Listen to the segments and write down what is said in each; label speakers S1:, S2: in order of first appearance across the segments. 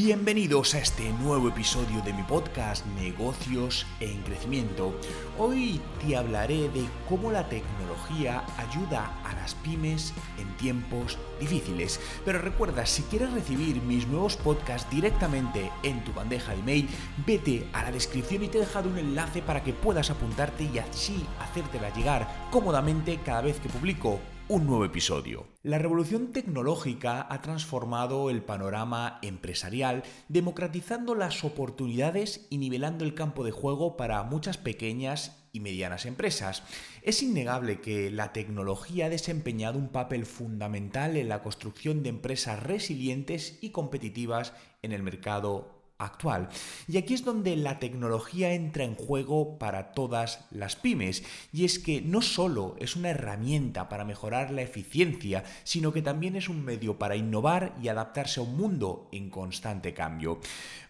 S1: Bienvenidos a este nuevo episodio de mi podcast Negocios en Crecimiento. Hoy te hablaré de cómo la tecnología ayuda a las pymes en tiempos difíciles. Pero recuerda, si quieres recibir mis nuevos podcasts directamente en tu bandeja de email, vete a la descripción y te he dejado un enlace para que puedas apuntarte y así hacértela llegar cómodamente cada vez que publico un nuevo episodio. La revolución tecnológica ha transformado el panorama empresarial, democratizando las oportunidades y nivelando el campo de juego para muchas pequeñas y medianas empresas. Es innegable que la tecnología ha desempeñado un papel fundamental en la construcción de empresas resilientes y competitivas en el mercado actual. Y aquí es donde la tecnología entra en juego para todas las pymes. Y es que no solo es una herramienta para mejorar la eficiencia, sino que también es un medio para innovar y adaptarse a un mundo en constante cambio.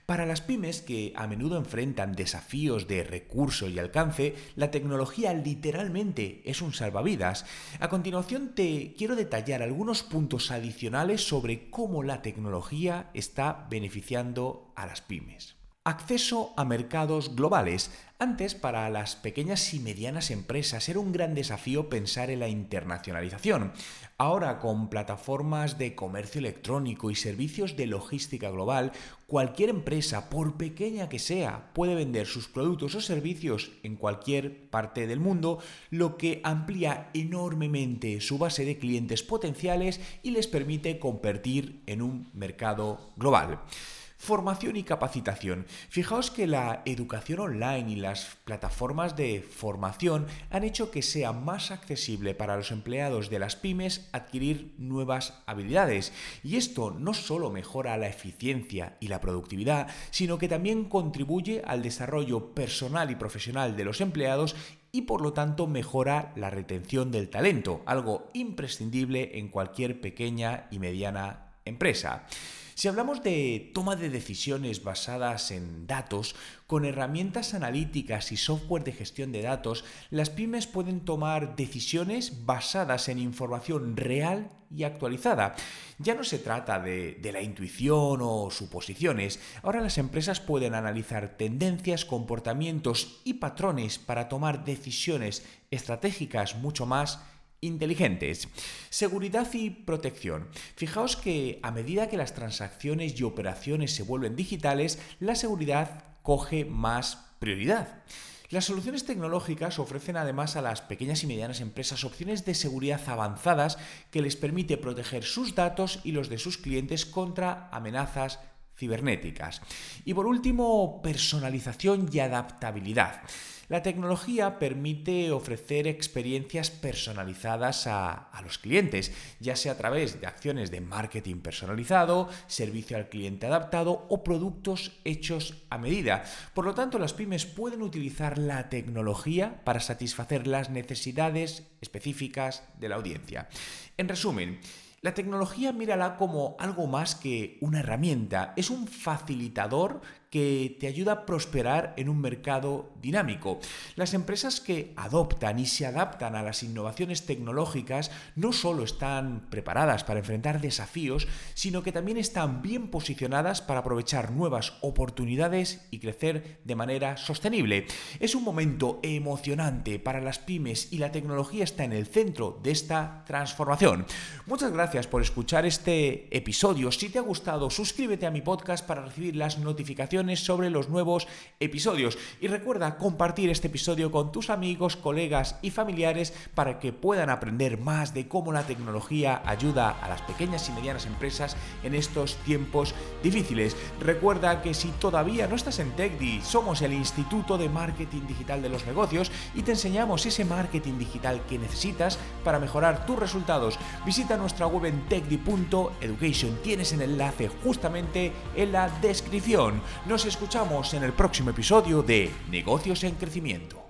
S1: Para las pymes que a menudo enfrentan desafíos de recurso y alcance, la tecnología literalmente es un salvavidas. A continuación te quiero detallar algunos puntos adicionales sobre cómo la tecnología está beneficiando a las pymes. Acceso a mercados globales. Antes, para las pequeñas y medianas empresas era un gran desafío pensar en la internacionalización. Ahora, con plataformas de comercio electrónico y servicios de logística global, cualquier empresa, por pequeña que sea, puede vender sus productos o servicios en cualquier parte del mundo, lo que amplía enormemente su base de clientes potenciales y les permite convertir en un mercado global. Formación y capacitación. Fijaos que la educación online y las plataformas de formación han hecho que sea más accesible para los empleados de las pymes adquirir nuevas habilidades. Y esto no solo mejora la eficiencia y la productividad, sino que también contribuye al desarrollo personal y profesional de los empleados y por lo tanto mejora la retención del talento, algo imprescindible en cualquier pequeña y mediana empresa. Si hablamos de toma de decisiones basadas en datos, con herramientas analíticas y software de gestión de datos, las pymes pueden tomar decisiones basadas en información real y actualizada. Ya no se trata de, de, la intuición o suposiciones. Ahora las empresas pueden analizar tendencias, comportamientos y patrones para tomar decisiones estratégicas mucho más inteligentes. Seguridad y protección. Fijaos que a medida que las transacciones y operaciones se vuelven digitales, la seguridad coge más prioridad. Las soluciones tecnológicas ofrecen además a las pequeñas y medianas empresas opciones de seguridad avanzadas que les permite proteger sus datos y los de sus clientes contra amenazas cibernéticas. Y por último, personalización y adaptabilidad. La tecnología permite ofrecer experiencias personalizadas a, los clientes, ya sea a través de acciones de marketing personalizado, servicio al cliente adaptado o productos hechos a medida. Por lo tanto, las pymes pueden utilizar la tecnología para satisfacer las necesidades específicas de la audiencia. En resumen, la tecnología mírala como algo más que una herramienta, es un facilitador que te ayuda a prosperar en un mercado dinámico. Las empresas que adoptan y se adaptan a las innovaciones tecnológicas no solo están preparadas para enfrentar desafíos, sino que también están bien posicionadas para aprovechar nuevas oportunidades y crecer de manera sostenible. Es un momento emocionante para las pymes y la tecnología está en el centro de esta transformación. Muchas gracias por escuchar este episodio. Si te ha gustado, suscríbete a mi podcast para recibir las sobre los nuevos episodios. Y recuerda compartir este episodio con tus amigos, colegas y familiares para que puedan aprender más de cómo la tecnología ayuda a las pequeñas y medianas empresas en estos tiempos difíciles. Recuerda que si todavía no estás en TechDi, somos el Instituto de Marketing Digital de los Negocios y te enseñamos ese marketing digital que necesitas para mejorar tus resultados. Visita nuestra web en techdi.education. Tienes el enlace justamente en la descripción. Nos escuchamos en el próximo episodio de Negocios en Crecimiento.